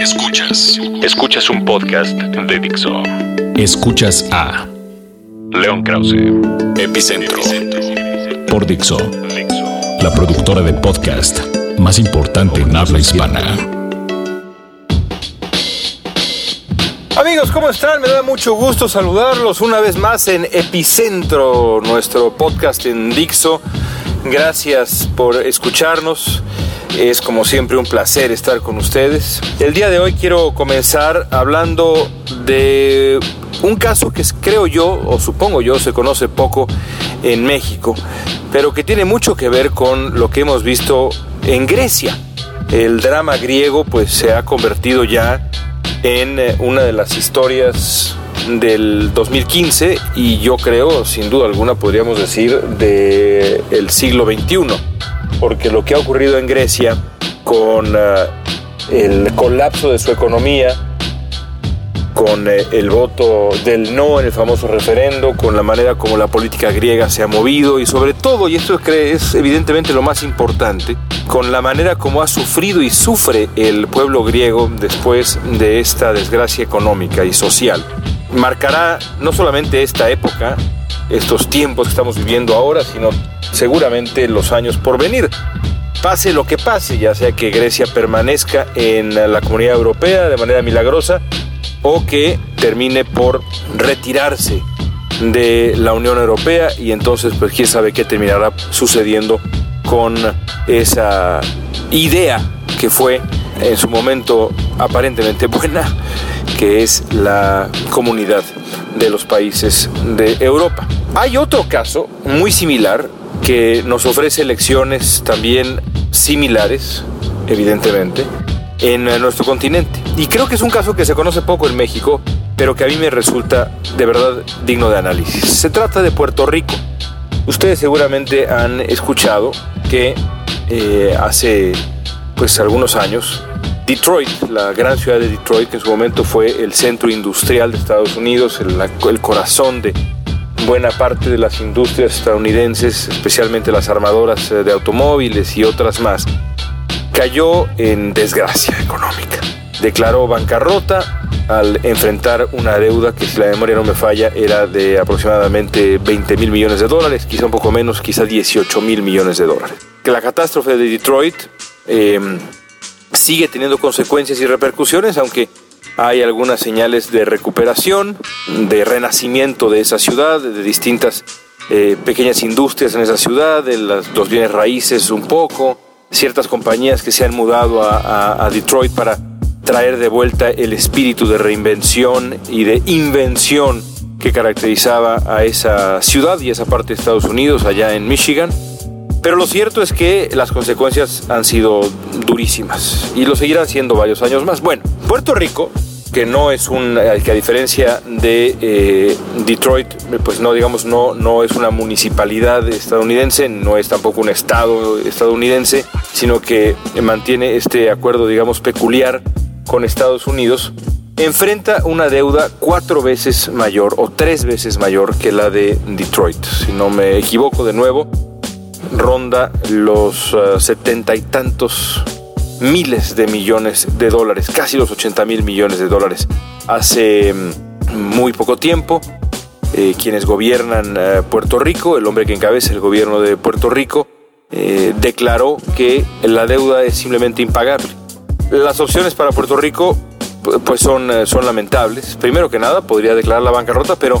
Escuchas. Escuchas un podcast de Dixo. Escuchas a León Krause. Epicentro. Por Dixo. La productora de podcast más importante en habla hispana. Amigos, ¿cómo están? Me da mucho gusto saludarlos una vez más en Epicentro, nuestro podcast en Dixo. Gracias por escucharnos. Es como siempre un placer estar con ustedes. El día de hoy quiero comenzar hablando de un caso que creo yo, o supongo yo, se conoce poco en México, pero que tiene mucho que ver con lo que hemos visto en Grecia. El drama griego pues se ha convertido ya en eh, una de las historias del 2015 y yo creo, sin duda alguna, podríamos decir, del el siglo XXI porque lo que ha ocurrido en Grecia con uh, el colapso de su economía, con eh, el voto del no en el famoso referendo, con la manera como la política griega se ha movido y sobre todo, y esto es evidentemente lo más importante, con la manera como ha sufrido y sufre el pueblo griego después de esta desgracia económica y social. Marcará no solamente esta época, estos tiempos que estamos viviendo ahora, sino seguramente los años por venir. Pase lo que pase, ya sea que Grecia permanezca en la comunidad europea de manera milagrosa o que termine por retirarse de la Unión Europea y entonces pues quién sabe qué terminará sucediendo con esa idea que fue en su momento aparentemente buena, que es la comunidad de los países de Europa. Hay otro caso muy similar que nos ofrece lecciones también similares, evidentemente, en nuestro continente. Y creo que es un caso que se conoce poco en México, pero que a mí me resulta de verdad digno de análisis. Se trata de Puerto Rico. Ustedes seguramente han escuchado que eh, hace pues algunos años Detroit, la gran ciudad de Detroit, que en su momento fue el centro industrial de Estados Unidos, el, corazón de buena parte de las industrias estadounidenses, especialmente las armadoras eh, de automóviles y otras más, cayó en desgracia económica. Declaró bancarrota al enfrentar una deuda que, si la memoria no me falla, era de aproximadamente 20 mil millones de dólares, quizá un poco menos, quizá 18 mil millones de dólares. La catástrofe de Detroit eh, sigue teniendo consecuencias y repercusiones, aunque hay algunas señales de recuperación, de renacimiento de esa ciudad, de distintas eh, pequeñas industrias en esa ciudad, de los bienes raíces un poco, ciertas compañías que se han mudado a, a Detroit para traer de vuelta el espíritu de reinvención y de invención que caracterizaba a esa ciudad y esa parte de Estados Unidos, allá en Michigan. Pero lo cierto es que las consecuencias han sido durísimas y lo seguirán siendo varios años más. Bueno, Puerto Rico, que no es un, que a diferencia de eh, Detroit, pues no digamos no no es una municipalidad estadounidense, no es tampoco un estado estadounidense, sino que mantiene este acuerdo digamos peculiar con Estados Unidos enfrenta una deuda cuatro veces mayor o tres veces mayor que la de Detroit. Si no me equivoco de nuevo, ronda los uh, setenta y tantos miles de millones de dólares, casi los 80 mil millones de dólares. Hace mm, muy poco tiempo, eh, quienes gobiernan uh, Puerto Rico, el hombre que encabeza el gobierno de Puerto Rico, eh, declaró que la deuda es simplemente impagable. Las opciones para Puerto Rico pues son, son lamentables. Primero que nada, podría declarar la bancarrota, pero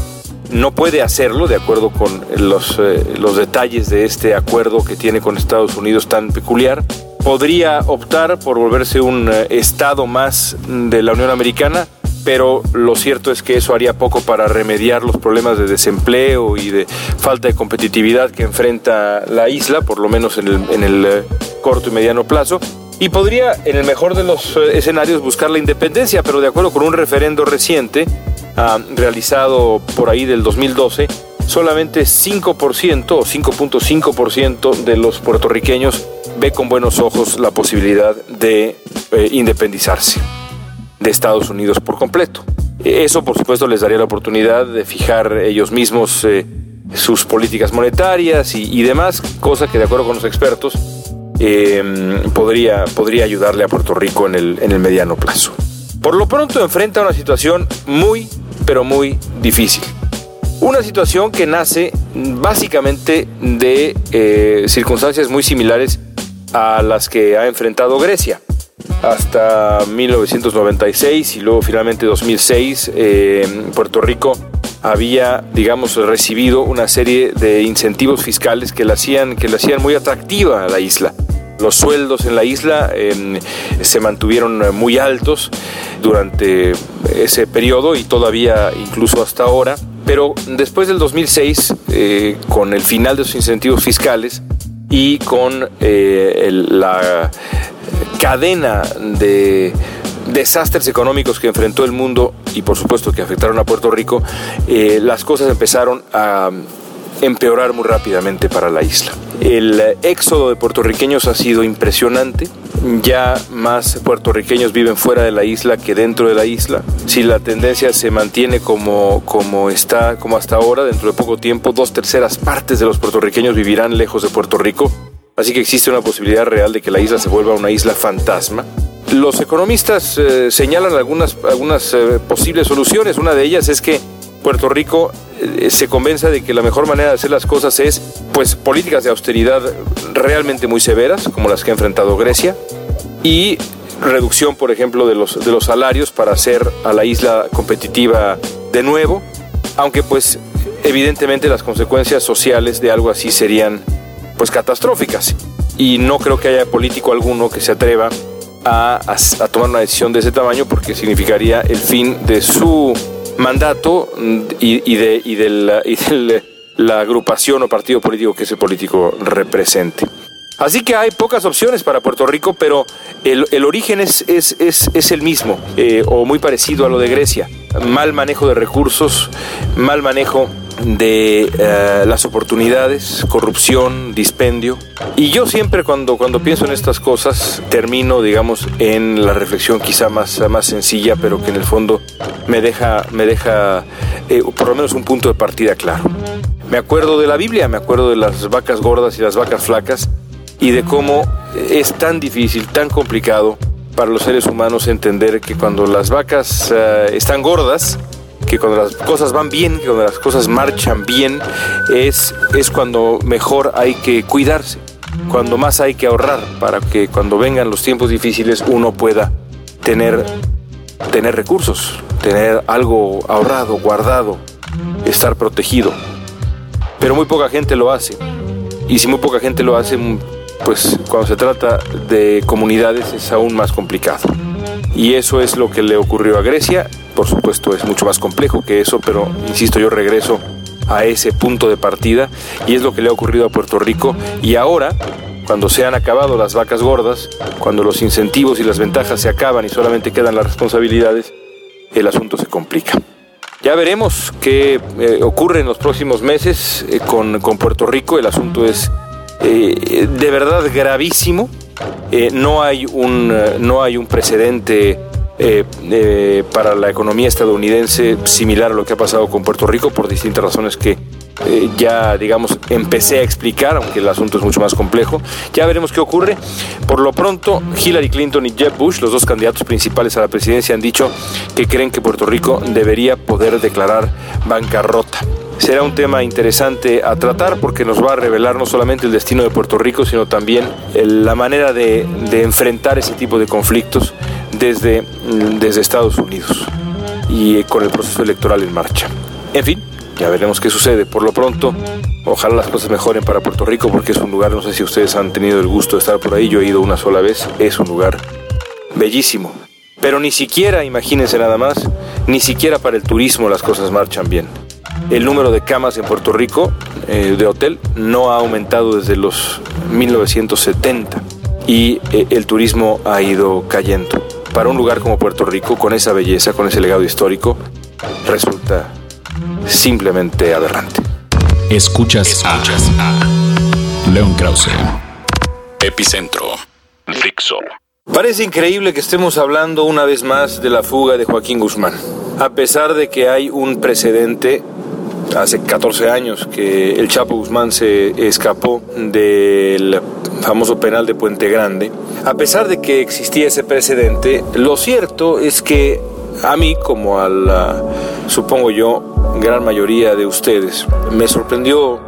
no puede hacerlo de acuerdo con los, eh, los detalles de este acuerdo que tiene con Estados Unidos tan peculiar. Podría optar por volverse un eh, estado más de la Unión Americana, pero lo cierto es que eso haría poco para remediar los problemas de desempleo y de falta de competitividad que enfrenta la isla, por lo menos en el, en el eh, corto y mediano plazo. Y podría, en el mejor de los escenarios, buscar la independencia, pero de acuerdo con un referendo reciente, realizado por ahí del 2012, solamente 5% o 5.5% de los puertorriqueños ve con buenos ojos la posibilidad de eh, independizarse de Estados Unidos por completo. Eso, por supuesto, les daría la oportunidad de fijar ellos mismos eh, sus políticas monetarias y, demás, cosa que, de acuerdo con los expertos, eh, podría, podría ayudarle a Puerto Rico en el, en el mediano plazo. por lo pronto enfrenta una situación muy, pero muy difícil. Una situación que nace básicamente de eh, circunstancias muy similares a las que ha enfrentado Grecia. Hasta 1996 y luego finalmente 2006, eh, Puerto Rico había, digamos, recibido una serie de incentivos fiscales que la hacían, que la hacían muy atractiva a la isla. Los sueldos en la isla em, se mantuvieron muy altos durante ese periodo y todavía incluso hasta ahora. Pero después del 2006, eh, con el final de esos incentivos fiscales y con eh, la cadena de desastres económicos que enfrentó el mundo y por supuesto que afectaron a Puerto Rico, eh, las cosas empezaron a empeorar muy rápidamente para la isla. El éxodo de puertorriqueños ha sido impresionante. Ya más puertorriqueños viven fuera de la isla que dentro de la isla. Si la tendencia se mantiene como, como está, como hasta ahora, dentro de poco tiempo, dos terceras partes de los puertorriqueños vivirán lejos de Puerto Rico. Así que existe una posibilidad real de que la isla se vuelva una isla fantasma. Los economistas eh, señalan algunas, algunas eh, posibles soluciones. Una de ellas es que Puerto Rico eh, se convenza de que la mejor manera de hacer las cosas es pues políticas de austeridad realmente muy severas como las que ha enfrentado Grecia y reducción por ejemplo de los, de los salarios para hacer a la isla competitiva de nuevo aunque pues evidentemente las consecuencias sociales de algo así serían pues catastróficas. Y no creo que haya político alguno que se atreva a, a tomar una decisión de ese tamaño porque significaría el fin de su mandato y, de, y de, la, agrupación o partido político que ese político represente. Así que hay pocas opciones para Puerto Rico, pero el, origen es, es, es, el mismo, eh, o muy parecido a lo de Grecia. Mal manejo de recursos, mal manejo de eh, las oportunidades, corrupción, dispendio. Y yo siempre cuando, cuando pienso en estas cosas termino, digamos, en la reflexión quizá más, más sencilla, pero que en el fondo me deja, me deja eh, por lo menos un punto de partida claro. Me acuerdo de la Biblia, me acuerdo de las vacas gordas y las vacas flacas y de cómo es tan difícil, tan complicado para los seres humanos entender que cuando las vacas eh, están gordas, que cuando las cosas van bien, que cuando las cosas marchan bien, es, es cuando mejor hay que cuidarse, cuando más hay que ahorrar para que cuando vengan los tiempos difíciles uno pueda tener, tener recursos, tener algo ahorrado, guardado, estar protegido. Pero muy poca gente lo hace. Y si muy poca gente lo hace, pues cuando se trata de comunidades es aún más complicado. Y eso es lo que le ocurrió a Grecia. Por supuesto es mucho más complejo que eso, pero insisto, yo regreso a ese punto de partida y es lo que le ha ocurrido a Puerto Rico. Y ahora, cuando se han acabado las vacas gordas, cuando los incentivos y las ventajas se acaban y solamente quedan las responsabilidades, el asunto se complica. Ya veremos qué eh, ocurre en los próximos meses eh, con, con, Puerto Rico. El asunto es eh, de verdad gravísimo. No, hay un, no hay un precedente eh, para la economía estadounidense similar a lo que ha pasado con Puerto Rico por distintas razones que ya, digamos, empecé a explicar, aunque el asunto es mucho más complejo. Ya veremos qué ocurre. Por lo pronto, Hillary Clinton y Jeb Bush, los dos candidatos principales a la presidencia, han dicho que creen que Puerto Rico debería poder declarar bancarrota será un tema interesante a tratar porque nos va a revelar no solamente el destino de Puerto Rico, sino también la manera de, enfrentar ese tipo de conflictos desde, desde Estados Unidos y con el proceso electoral en marcha. En fin, ya veremos qué sucede. Por lo pronto, ojalá las cosas mejoren para Puerto Rico porque es un lugar, no sé si ustedes han tenido el gusto de estar por ahí, yo he ido una sola vez, es un lugar bellísimo. Pero ni siquiera, imagínense nada más, ni siquiera para el turismo las cosas marchan bien el número de camas en Puerto Rico eh, de hotel no ha aumentado desde los 1970 y eh, el turismo ha ido cayendo. Para un lugar como Puerto Rico, con esa belleza, con ese legado histórico, resulta simplemente aberrante. Escuchas, Escuchas a, León Krause. Epicentro. Fixo. Parece increíble que estemos hablando una vez más de la fuga de Joaquín Guzmán, a pesar de que hay un precedente hace 14 años que el Chapo Guzmán se escapó del famoso penal de Puente Grande. A pesar de que existía ese precedente, lo cierto es que a mí, como a la, supongo yo, gran mayoría de ustedes, me sorprendió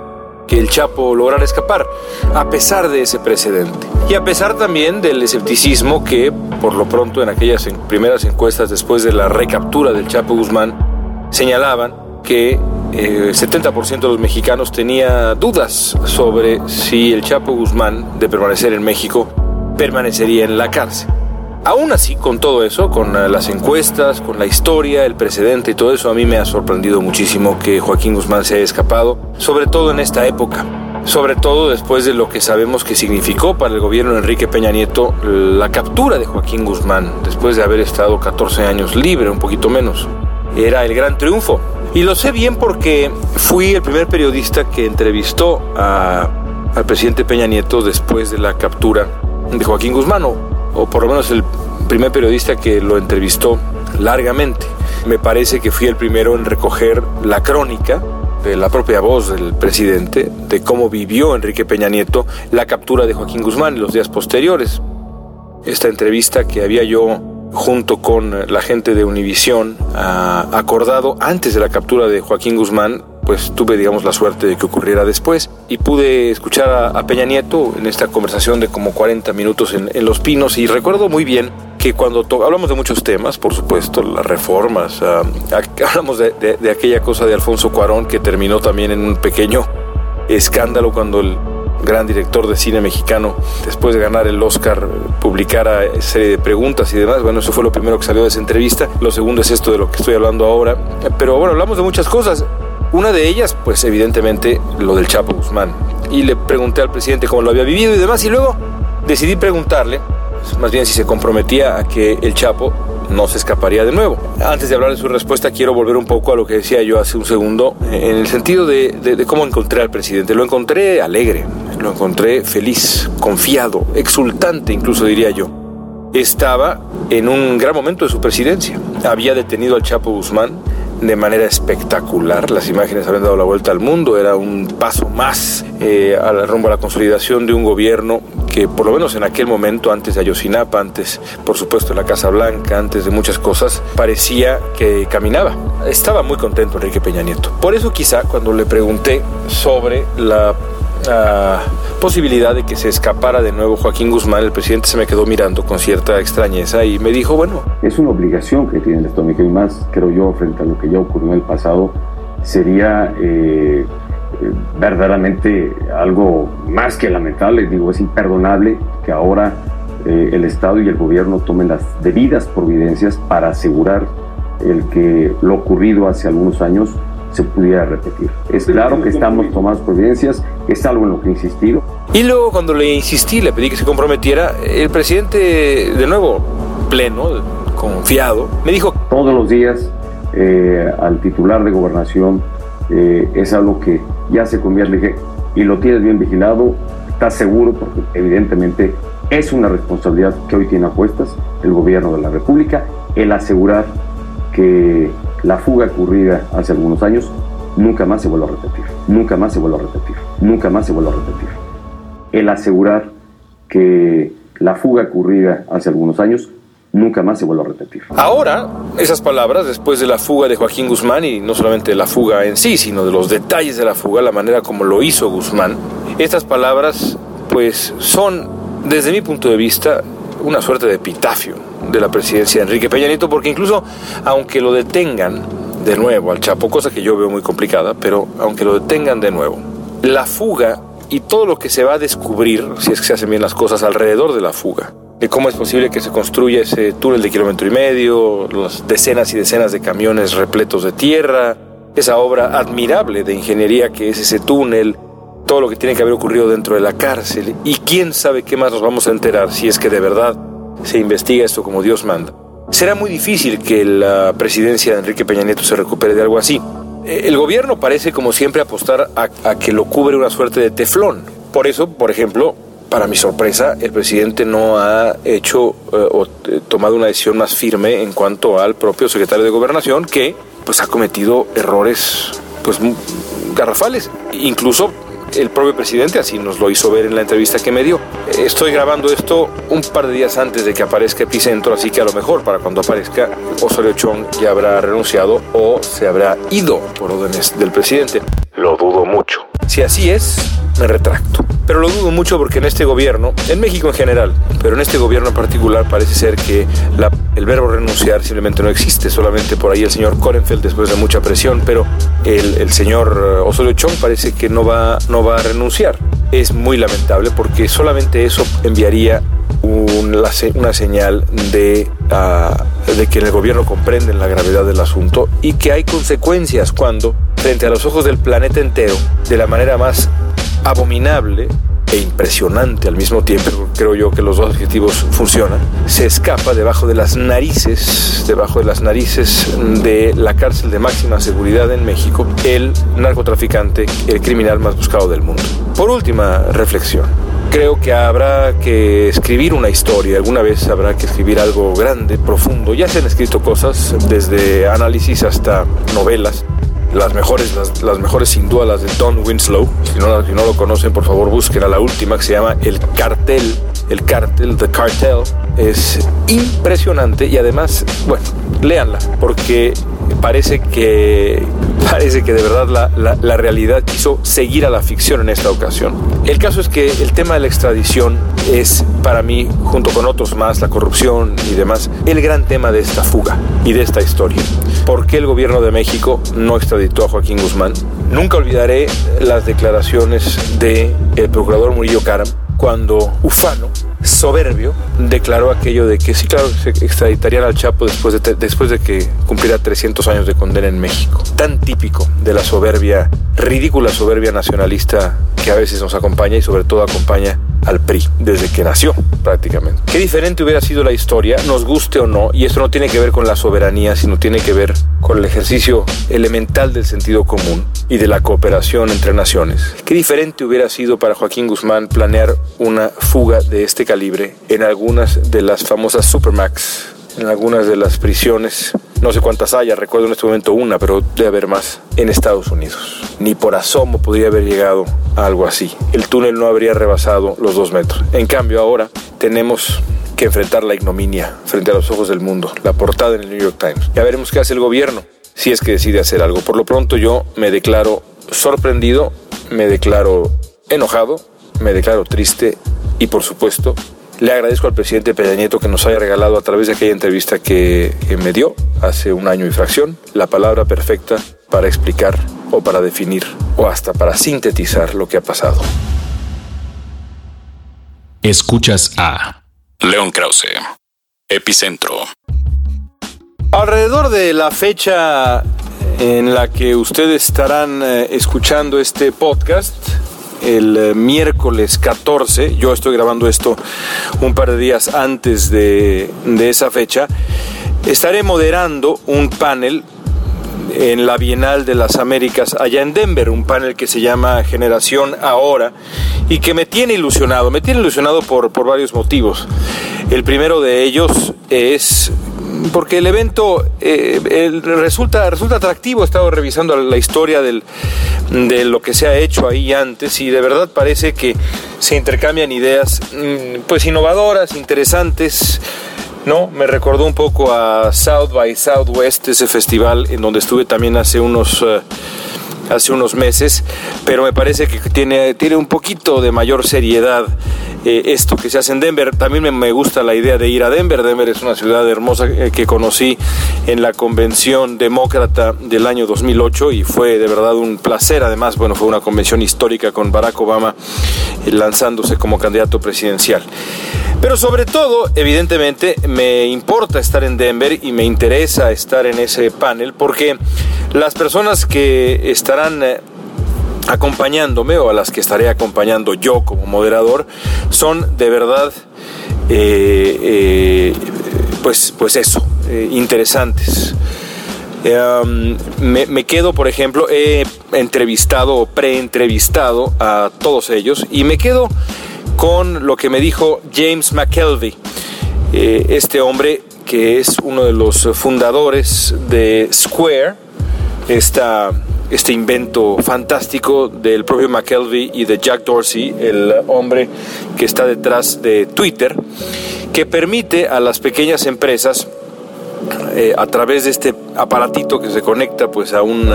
que el Chapo lograra escapar, a pesar de ese precedente. Y a pesar también del escepticismo que, por lo pronto, en aquellas primeras encuestas después de la recaptura del Chapo Guzmán, señalaban que eh, 70% de los mexicanos tenía dudas sobre si el Chapo Guzmán, de permanecer en México, permanecería en la cárcel. Aún así, con todo eso, con eh, las encuestas, con la historia, el precedente y todo eso, a mí me ha sorprendido muchísimo que Joaquín Guzmán se haya escapado, sobre todo en esta época. Sobre todo después de lo que sabemos que significó para el gobierno de Enrique Peña Nieto la captura de Joaquín Guzmán, después de haber estado 14 años libre, un poquito menos. Era el gran triunfo. Y lo sé bien porque fui el primer periodista que entrevistó al presidente Peña Nieto después de la captura de Joaquín Guzmán, o por lo menos el primer periodista que lo entrevistó largamente. Me parece que fui el primero en recoger la crónica de la propia voz del presidente de cómo vivió Enrique Peña Nieto la captura de Joaquín Guzmán en los días posteriores. Esta entrevista que había yo junto con la gente de Univisión ah, acordado antes de la captura de Joaquín Guzmán pues tuve, digamos, la suerte de que ocurriera después. Y pude escuchar a, Peña Nieto en esta conversación de como 40 minutos en, Los Pinos. Y recuerdo muy bien que cuando hablamos de muchos temas, por supuesto, las reformas, ah, hablamos de, de, aquella cosa de Alfonso Cuarón que terminó también en un pequeño escándalo cuando el gran director de cine mexicano, después de ganar el Oscar, publicara serie de preguntas y demás. Bueno, eso fue lo primero que salió de esa entrevista. Lo segundo es esto de lo que estoy hablando ahora. Pero bueno, hablamos de muchas cosas. Una de ellas, pues evidentemente, lo del Chapo Guzmán. Y le pregunté al presidente cómo lo había vivido y demás, y luego decidí preguntarle, más bien si se comprometía a que el Chapo no se escaparía de nuevo. Antes de hablar de su respuesta, quiero volver un poco a lo que decía yo hace un segundo, en el sentido de, de, cómo encontré al presidente. Lo encontré alegre, lo encontré feliz, confiado, exultante, incluso diría yo. Estaba en un gran momento de su presidencia. Había detenido al Chapo Guzmán, de manera espectacular. Las imágenes habían dado la vuelta al mundo, era un paso más eh, al rumbo a la consolidación de un gobierno que por lo menos en aquel momento, antes de Ayotzinapa, antes por supuesto de la Casa Blanca, antes de muchas cosas, parecía que caminaba. Estaba muy contento Enrique Peña Nieto. Por eso quizá cuando le pregunté sobre la posibilidad de que se escapara de nuevo Joaquín Guzmán, el presidente se me quedó mirando con cierta extrañeza y me dijo, bueno... Es una obligación que tiene el Estado y más, creo yo, frente a lo que ya ocurrió en el pasado, sería eh, verdaderamente algo más que lamentable, digo, es imperdonable que ahora eh, el Estado y el gobierno tomen las debidas providencias para asegurar el que lo ocurrido hace algunos años se pudiera repetir. Es claro que estamos tomando providencias, es algo en lo que he insistido. Y luego cuando le insistí, le pedí que se comprometiera, el presidente, de nuevo, pleno, confiado, me dijo... Todos los días eh, al titular de gobernación eh, es algo que ya se convierte, dije, y lo tienes bien vigilado, estás seguro, porque evidentemente es una responsabilidad que hoy tiene a cuestas el gobierno de la República, el asegurar que la fuga ocurrida hace algunos años nunca más se vuelva a repetir, nunca más se vuelva a repetir, nunca más se vuelva a repetir. El asegurar que la fuga ocurrida hace algunos años nunca más se vuelva a repetir. Ahora, esas palabras, después de la fuga de Joaquín Guzmán, y no solamente de la fuga en sí, sino de los detalles de la fuga, la manera como lo hizo Guzmán, estas palabras, pues son, desde mi punto de vista, una suerte de epitafio de la presidencia de Enrique Peña Nieto, porque incluso aunque lo detengan de nuevo al Chapo, cosa que yo veo muy complicada, pero aunque lo detengan de nuevo, la fuga y todo lo que se va a descubrir, si es que se hacen bien las cosas alrededor de la fuga, de cómo es posible que se construya ese túnel de kilómetro y medio, las decenas y decenas de camiones repletos de tierra, esa obra admirable de ingeniería que es ese túnel, todo lo que tiene que haber ocurrido dentro de la cárcel y quién sabe qué más nos vamos a enterar si es que de verdad se investiga esto como Dios manda. Será muy difícil que la presidencia de Enrique Peña Nieto se recupere de algo así. Eh, el gobierno parece, como siempre, apostar a, que lo cubre una suerte de teflón. Por eso, por ejemplo, para mi sorpresa, el presidente no ha hecho eh, o eh, tomado una decisión más firme en cuanto al propio secretario de Gobernación, que pues ha cometido errores pues garrafales, incluso el propio presidente así nos lo hizo ver en la entrevista que me dio. Estoy grabando esto un par de días antes de que aparezca Epicentro, así que a lo mejor para cuando aparezca Osorio Chong ya habrá renunciado o se habrá ido por órdenes del presidente. Lo dudo mucho. Si así es, me retracto. Pero lo dudo mucho porque en este gobierno, en México en general, pero en este gobierno en particular parece ser que el verbo renunciar simplemente no existe. Solamente por ahí el señor Korenfeld después de mucha presión, pero el, señor eh, Osorio Chong parece que no va, no va a renunciar. Es muy lamentable porque solamente eso enviaría una señal de, ah, de que el gobierno comprende la gravedad del asunto y que hay consecuencias cuando, frente a los ojos del planeta entero, de la manera más abominable e impresionante al mismo tiempo, creo yo que los dos adjetivos funcionan, se escapa debajo de las narices, debajo de las narices de la cárcel de máxima seguridad en México, el narcotraficante, el criminal más buscado del mundo. Por última reflexión, creo que habrá que escribir una historia, alguna vez habrá que escribir algo grande, profundo. Ya se han escrito cosas, desde análisis hasta novelas, las mejores, las, mejores sin duda las de Don Winslow. Si no, lo conocen, por favor busquen a la última que se llama El Cartel. El Cartel, The Cartel. Es impresionante y además, bueno, léanla, porque parece que, parece que de verdad la, la, realidad quiso seguir a la ficción en esta ocasión. El caso es que el tema de la extradición es para mí, junto con otros más, la corrupción y demás, el gran tema de esta fuga y de esta historia. ¿Por qué el gobierno de México no extraditó a Joaquín Guzmán? Nunca olvidaré las declaraciones del el procurador Murillo Caram cuando Ufano, soberbio, declaró aquello de que sí, claro, se extraditarían al Chapo después de, después de que cumpliera 300 años de condena en México. Tan típico de la soberbia, ridícula soberbia nacionalista que a veces nos acompaña y sobre todo acompaña al PRI desde que nació prácticamente. Qué diferente hubiera sido la historia, nos guste o no, y esto no tiene que ver con la soberanía, sino tiene que ver con el ejercicio elemental del sentido común y de la cooperación entre naciones. Qué diferente hubiera sido para Joaquín Guzmán planear una fuga de este calibre en algunas de las famosas Supermax, en algunas de las prisiones no sé cuántas haya, recuerdo en este momento una, pero debe haber más en Estados Unidos. Ni por asomo podría haber llegado a algo así. El túnel no habría rebasado los dos metros. En cambio, ahora tenemos que enfrentar la ignominia frente a los ojos del mundo. La portada en el New York Times. Ya veremos qué hace el gobierno si es que decide hacer algo. Por lo pronto yo me declaro sorprendido, me declaro enojado, me declaro triste y por supuesto le agradezco al presidente Peña Nieto que nos haya regalado a través de aquella entrevista que, me dio hace un año y fracción la palabra perfecta para explicar o para definir o hasta para sintetizar lo que ha pasado. Escuchas a León Krause, Epicentro. Alrededor de la fecha en la que ustedes estarán eh, escuchando este podcast, el eh, miércoles 14. Yo estoy grabando esto un par de días antes de, esa fecha. Estaré moderando un panel en la Bienal de las Américas allá en Denver, un panel que se llama Generación Ahora y que me tiene ilusionado, me tiene ilusionado por, por varios motivos. El primero de ellos es porque el evento eh, resulta, resulta atractivo. He estado revisando la historia de lo que se ha hecho ahí antes y de verdad parece que se intercambian ideas mm, pues innovadoras, interesantes. ¿no? Me recordó un poco a South by Southwest, ese festival en donde estuve también hace unos... Eh, hace unos meses, pero me parece que tiene, tiene un poquito de mayor seriedad eh, esto que se hace en Denver. También me, gusta la idea de ir a Denver. Denver es una ciudad hermosa eh, que conocí en la convención demócrata del año 2008 y fue de verdad un placer. Además, bueno, fue una convención histórica con Barack Obama eh, lanzándose como candidato presidencial. Pero sobre todo, evidentemente, me importa estar en Denver y me interesa estar en ese panel porque las personas que estarán eh, acompañándome o a las que estaré acompañando yo como moderador son de verdad eh, eh, pues, pues eso, interesantes. me, me, quedo, por ejemplo, he entrevistado o pre-entrevistado a todos ellos y me quedo con lo que me dijo James McKelvey, este hombre que es uno de los fundadores de Square, esta, este invento fantástico del propio McKelvey y de Jack Dorsey, el hombre que está detrás de Twitter, que permite a las pequeñas empresas eh, a través de este aparatito que se conecta pues a un,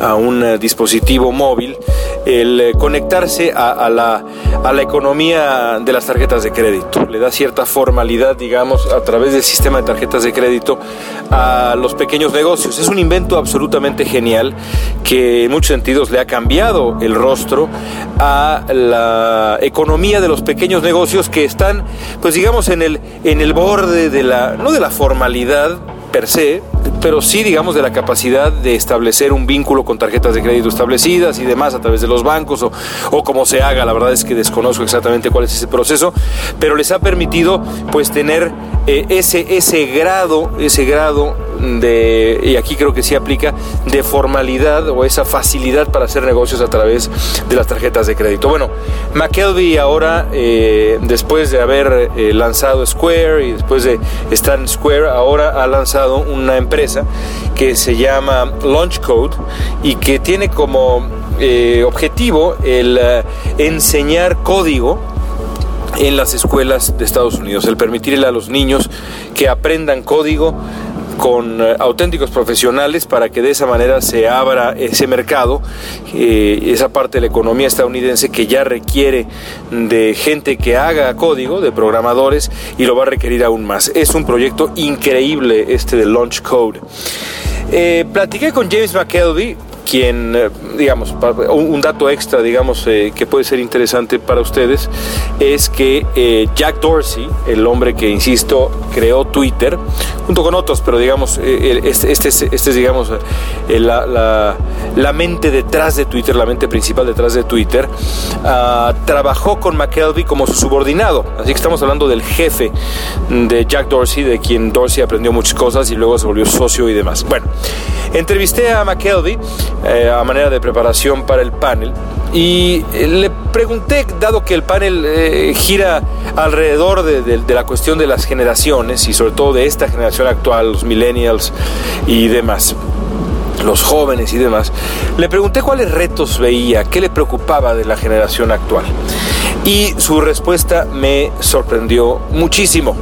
a un dispositivo móvil, el eh, conectarse a, la, a la economía de las tarjetas de crédito. Le da cierta formalidad, digamos, a través del sistema de tarjetas de crédito a los pequeños negocios. Es un invento absolutamente genial que en muchos sentidos le ha cambiado el rostro a la economía de los pequeños negocios que están, pues digamos, en el, en el borde de la, no de la formalidad, per se, pero sí, digamos, de la capacidad de establecer un vínculo con tarjetas de crédito establecidas y demás a través de los bancos o, o como se haga. La verdad es que desconozco exactamente cuál es ese proceso, pero les ha permitido pues tener eh, ese, ese grado, ese grado y aquí creo que sí aplica, de formalidad o esa facilidad para hacer negocios a través de las tarjetas de crédito. Bueno, McKelvey ahora, eh, después de haber eh, lanzado Square y después de estar en Square, ahora ha lanzado una empresa que se llama Launch Code y que tiene como eh, objetivo el enseñar código en las escuelas de Estados Unidos, el permitirle a los niños que aprendan código con eh, auténticos profesionales para que de esa manera se abra ese mercado, eh, esa parte de la economía estadounidense que ya requiere de gente que haga código, de programadores, y lo va a requerir aún más. Es un proyecto increíble este de Launch Code. Eh, platiqué con James McKelvey, quien, eh, digamos, un dato extra, digamos, eh, que puede ser interesante para ustedes, es que eh, Jack Dorsey, el hombre que, insisto, creó Twitter, junto con otros, pero digamos, este, este, este, es, digamos, la, la, mente detrás de Twitter, la mente principal detrás de Twitter, ah, trabajó con McKelvey como su subordinado, así que estamos hablando del jefe de Jack Dorsey, de quien Dorsey aprendió muchas cosas y luego se volvió socio y demás. Bueno, entrevisté a McKelvey eh, a manera de preparación para el panel. Y eh, le pregunté, dado que el panel eh, gira alrededor de, la cuestión de las generaciones y sobre todo de esta generación actual, los millennials y demás, los jóvenes y demás, le pregunté cuáles retos veía, qué le preocupaba de la generación actual. Y su respuesta me sorprendió muchísimo.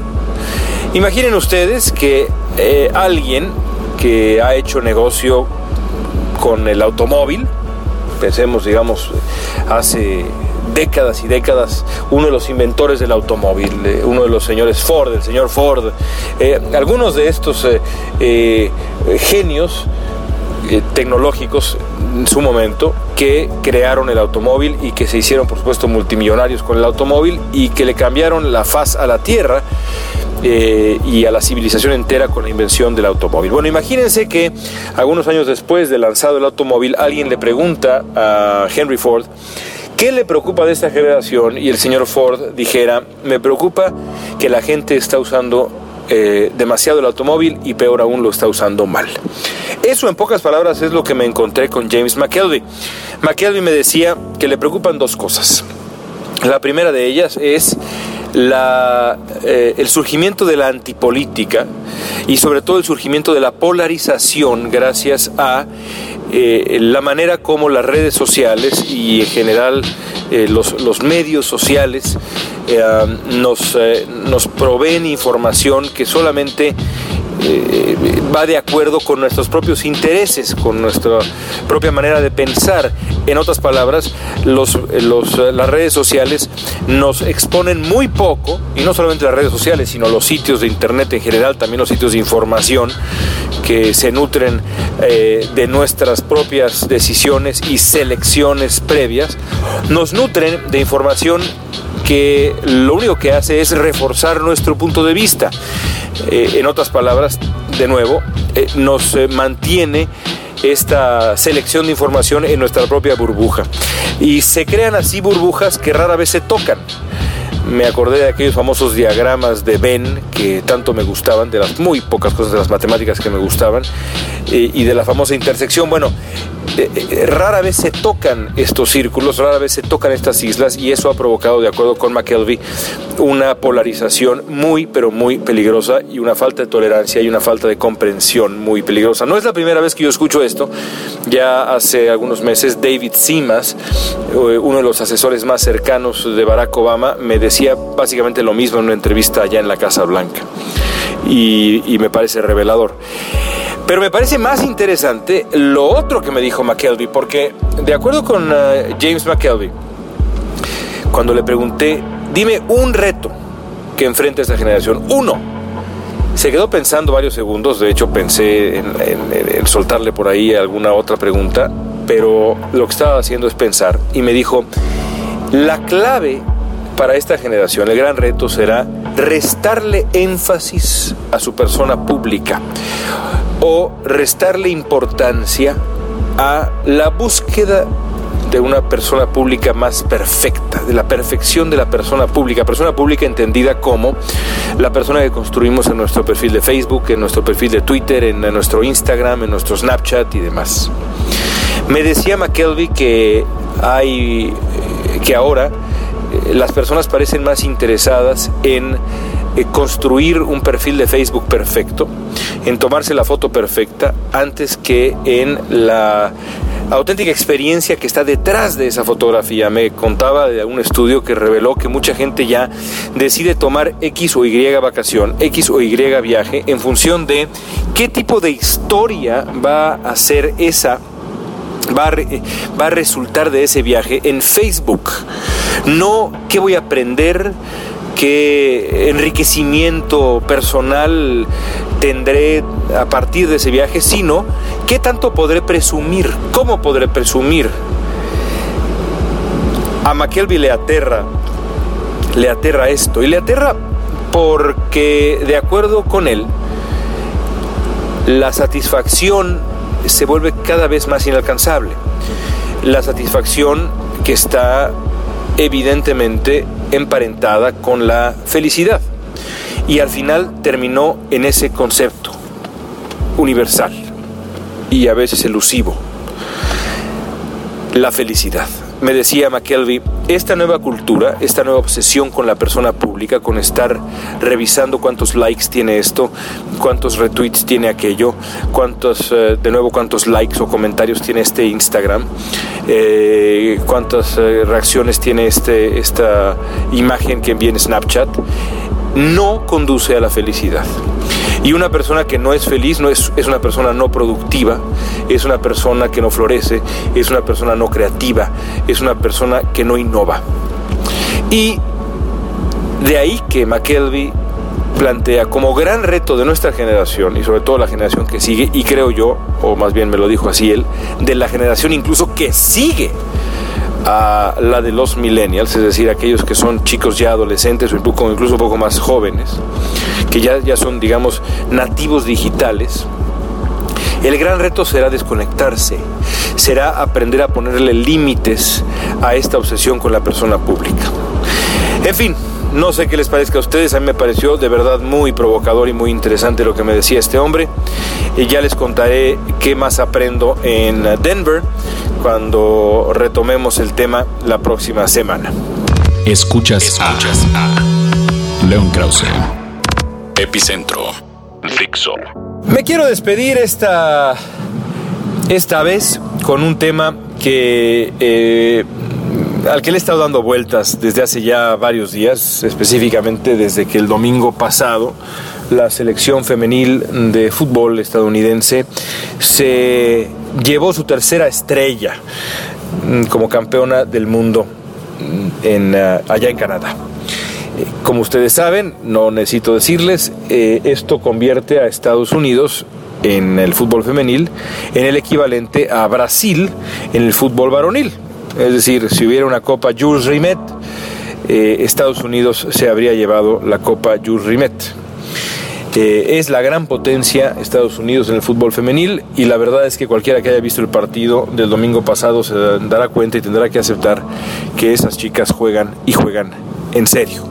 Imaginen ustedes que alguien que ha hecho negocio con el automóvil. Pensemos, digamos, hace décadas y décadas uno de los inventores del automóvil, eh, uno de los señores Ford, el señor Ford. Eh, algunos de estos eh, genios tecnológicos en su momento que crearon el automóvil y que se hicieron por supuesto multimillonarios con el automóvil y que le cambiaron la faz a la tierra eh, y a la civilización entera con la invención del automóvil. Bueno, imagínense que algunos años después de lanzado el automóvil, alguien le pregunta a Henry Ford, ¿Qué le preocupa de esta generación? Y el señor Ford dijera, me preocupa que la gente está usando eh, demasiado el automóvil y peor aún lo está usando mal. Eso en pocas palabras es lo que me encontré con James McKelvey. McKelvey me decía que le preocupan dos cosas. La primera de ellas es eh, el surgimiento de la antipolítica y sobre todo el surgimiento de la polarización gracias a eh, la manera como las redes sociales y en general eh, los, los, medios sociales nos, nos proveen información que solamente va de acuerdo con nuestros propios intereses, con nuestra propia manera de pensar. En otras palabras, los, los, las redes sociales nos exponen muy poco, y no solamente las redes sociales, sino los sitios de Internet en general, también los sitios de información que se nutren eh, de nuestras propias decisiones y selecciones previas, nos nutren de información que lo único que hace es reforzar nuestro punto de vista. Eh, en otras palabras, de nuevo, eh, nos mantiene esta selección de información en nuestra propia burbuja. Y se crean así burbujas que rara vez se tocan. Me acordé de aquellos famosos diagramas de Venn que tanto me gustaban, de las muy pocas cosas de las matemáticas que me gustaban, eh, y de la famosa intersección. Bueno, eh, eh, rara vez se tocan estos círculos, rara vez se tocan estas islas, y eso ha provocado, de acuerdo con McKelvey, una polarización muy, pero muy peligrosa y una falta de tolerancia y una falta de comprensión muy peligrosa. No es la primera vez que yo escucho esto, ya hace algunos meses David Simas, uno de los asesores más cercanos de Barack Obama, me decía básicamente lo mismo en una entrevista allá en la Casa Blanca. Y, me parece revelador. Pero me parece más interesante lo otro que me dijo McKelvey, porque de acuerdo con uh, James McKelvey, cuando le pregunté, dime un reto que enfrenta esta generación, uno, se quedó pensando varios segundos, de hecho pensé en, soltarle por ahí alguna otra pregunta, pero lo que estaba haciendo es pensar y me dijo, la clave para esta generación, el gran reto será restarle énfasis a su persona pública o restarle importancia a la búsqueda de una persona pública más perfecta, de la perfección de la persona pública, persona pública entendida como la persona que construimos en nuestro perfil de Facebook, en nuestro perfil de Twitter, en nuestro Instagram, en nuestro Snapchat y demás. Me decía McKelvey que hay que ahora las personas parecen más interesadas en eh, construir un perfil de Facebook perfecto, en tomarse la foto perfecta, antes que en la auténtica experiencia que está detrás de esa fotografía. Me contaba de un estudio que reveló que mucha gente ya decide tomar X o Y vacación, X o Y viaje, en función de qué tipo de historia va a ser esa Va a, va a, resultar de ese viaje en Facebook. No qué voy a aprender, qué enriquecimiento personal tendré a partir de ese viaje, sino qué tanto podré presumir, cómo podré presumir. A McKelvey le aterra, le aterra esto, y le aterra porque, de acuerdo con él, la satisfacción se vuelve cada vez más inalcanzable. La satisfacción que está evidentemente emparentada con la felicidad. Y al final terminó en ese concepto universal y a veces elusivo, la felicidad me decía McKelvey, esta nueva cultura, esta nueva obsesión con la persona pública, con estar revisando cuántos likes tiene esto, cuántos retweets tiene aquello, cuántos, eh, de nuevo, cuántos likes o comentarios tiene este Instagram, eh, cuántas eh, reacciones tiene este, esta imagen que envía en Snapchat, no conduce a la felicidad. Y una persona que no es feliz no es, es una persona no productiva, es una persona que no florece, es una persona no creativa, es una persona que no innova. Y de ahí que McKelvey plantea como gran reto de nuestra generación y sobre todo la generación que sigue, y creo yo, o más bien me lo dijo así él, de la generación incluso que sigue a la de los millennials, es decir, aquellos que son chicos ya adolescentes o incluso un poco más jóvenes, que ya, ya son, digamos, nativos digitales, el gran reto será desconectarse, será aprender a ponerle límites a esta obsesión con la persona pública. En fin, no sé qué les parezca a ustedes, a mí me pareció de verdad muy provocador y muy interesante lo que me decía este hombre. Y ya les contaré qué más aprendo en Denver cuando retomemos el tema la próxima semana. Escuchas, Escuchas a, León Krause. Epicentro. Fixo. Me quiero despedir esta, esta vez con un tema que eh, al que le he estado dando vueltas desde hace ya varios días, específicamente desde que el domingo pasado la selección femenil de fútbol estadounidense se llevó su tercera estrella mm, como campeona del mundo mm, eh, allá en Canadá. Eh, como ustedes saben, no necesito decirles, eh, esto convierte a Estados Unidos en el fútbol femenil en el equivalente a Brasil en el fútbol varonil. Es decir, si hubiera una Copa Jules Rimet, Estados Unidos se habría llevado la Copa Jules Rimet es la gran potencia Estados Unidos en el fútbol femenil y la verdad es que cualquiera que haya visto el partido del domingo pasado se dará cuenta y tendrá que aceptar que esas chicas juegan y juegan en serio.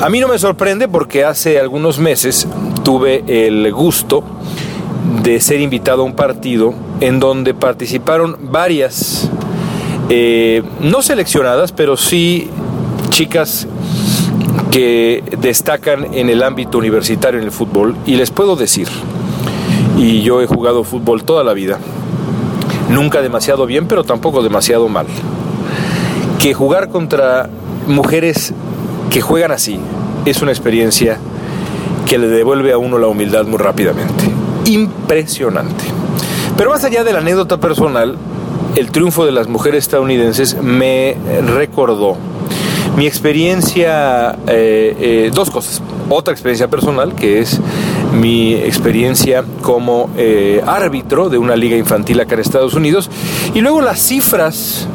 A mí no me sorprende porque hace algunos meses tuve el gusto de ser invitado a un partido en donde participaron varias, eh, no seleccionadas, pero sí chicas que destacan en el ámbito universitario en el fútbol. Y les puedo decir, y yo he jugado fútbol toda la vida, nunca demasiado bien, pero tampoco demasiado mal, que jugar contra mujeres que juegan así es una experiencia que le devuelve a uno la humildad muy rápidamente. Impresionante. Pero más allá de la anécdota personal, el triunfo de las mujeres estadounidenses me recordó mi experiencia, eh, eh, dos cosas. Otra experiencia personal, que es mi experiencia como eh, árbitro de una liga infantil acá en Estados Unidos, y luego las cifras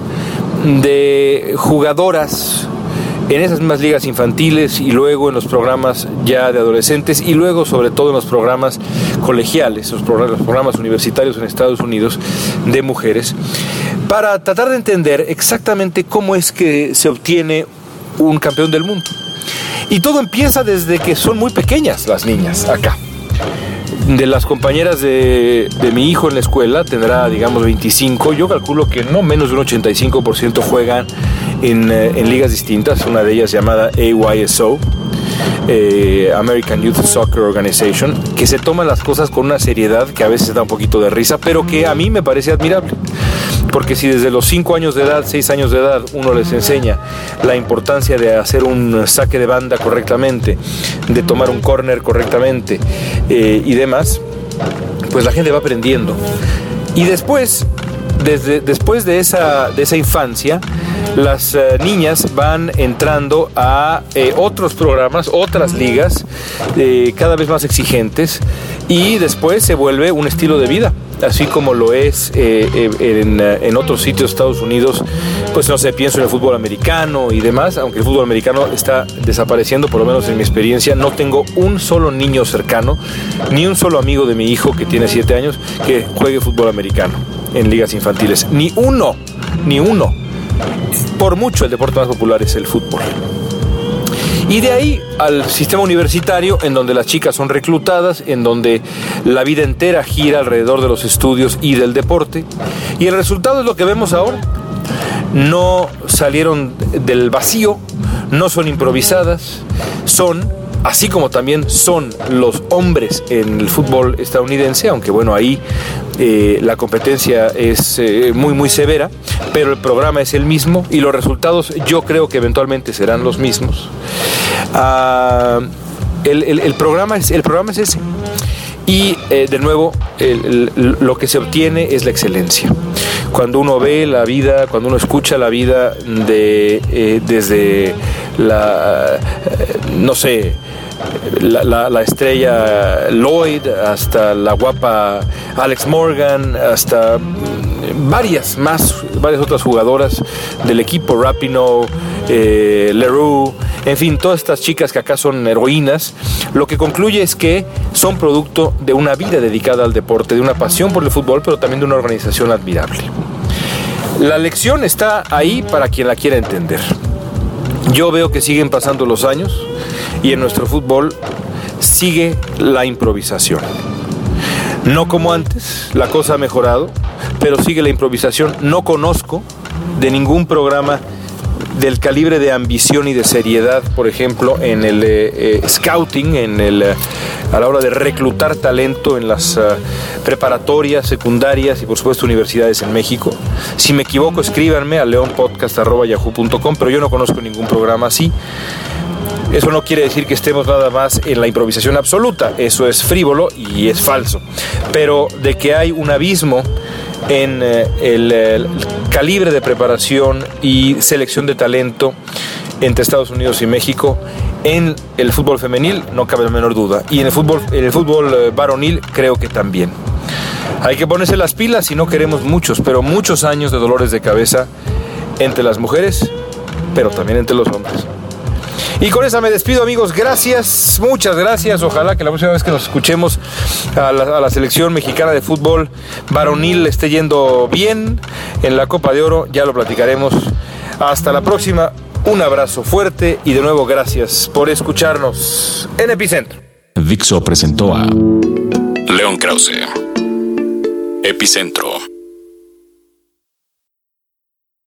de jugadoras en esas mismas ligas infantiles y luego en los programas ya de adolescentes y luego sobre todo en los programas colegiales, los programas, universitarios en Estados Unidos de mujeres, para tratar de entender exactamente cómo es que se obtiene un campeón del mundo. Y todo empieza desde que son muy pequeñas las niñas acá de las compañeras de, de, mi hijo en la escuela, tendrá digamos 25, yo calculo que no menos de un 85% juegan en, eh, en, ligas distintas, una de ellas llamada AYSO, eh, American Youth Soccer Organization, que se toman las cosas con una seriedad que a veces da un poquito de risa, pero que a mí me parece admirable. Porque si desde los 5 años de edad, 6 años de edad, uno les enseña la importancia de hacer un saque de banda correctamente, de tomar un corner correctamente eh, y demás, pues la gente va aprendiendo. Y después, desde, después de, esa, de esa infancia, las eh, niñas van entrando a eh, otros programas, otras ligas, eh, cada vez más exigentes, y después se vuelve un estilo de vida así como lo es en, en, otros sitios de Estados Unidos, pues no sé, pienso en el fútbol americano y demás, aunque el fútbol americano está desapareciendo, por lo menos en mi experiencia, no tengo un solo niño cercano, ni un solo amigo de mi hijo que tiene 7 años que juegue fútbol americano en ligas infantiles, ni uno, ni uno. Por mucho el deporte más popular es el fútbol. Y de ahí al sistema universitario, en donde las chicas son reclutadas, en donde la vida entera gira alrededor de los estudios y del deporte. Y el resultado es lo que vemos ahora. No salieron del vacío, no son improvisadas, son así como también son los hombres en el fútbol estadounidense, aunque bueno, ahí eh, la competencia es eh, muy muy severa, pero el programa es el mismo y los resultados yo creo que eventualmente serán los mismos. Ah, el, el, programa es, el programa es ese. Y eh, de nuevo, lo que se obtiene es la excelencia. Cuando uno ve la vida, cuando uno escucha la vida de, desde la, no sé, la, la, estrella Lloyd, hasta la guapa Alex Morgan, hasta varias más, varias otras jugadoras del equipo, Rapino, eh, Leroux, en fin, todas estas chicas que acá son heroínas, lo que concluye es que son producto de una vida dedicada al deporte, de una pasión por el fútbol, pero también de una organización admirable. La lección está ahí para quien la quiera entender. Yo veo que siguen pasando los años y en nuestro fútbol sigue la improvisación. No como antes, la cosa ha mejorado, pero sigue la improvisación. No conozco de ningún programa del calibre de ambición y de seriedad, por ejemplo, en el eh, eh, scouting, en el, eh, a la hora de reclutar talento en las preparatorias, secundarias y por supuesto universidades en México. Si me equivoco, escríbanme a leonpodcast.yahoo.com, pero yo no conozco ningún programa así. Eso no quiere decir que estemos nada más en la improvisación absoluta, eso es frívolo y es falso. Pero de que hay un abismo en eh, el, calibre de preparación y selección de talento entre Estados Unidos y México en el fútbol femenil no cabe la menor duda. Y en el fútbol en el fútbol eh, varonil creo que también. Hay que ponerse las pilas si no queremos muchos pero muchos años de dolores de cabeza entre las mujeres pero también entre los hombres y con esa me despido, amigos. Gracias, muchas gracias. Ojalá que la próxima vez que nos escuchemos a la, selección mexicana de fútbol varonil esté yendo bien en la Copa de Oro. Ya lo platicaremos. Hasta la próxima. Un abrazo fuerte y de nuevo gracias por escucharnos en Epicentro. Dixo presentó a León Krause. Epicentro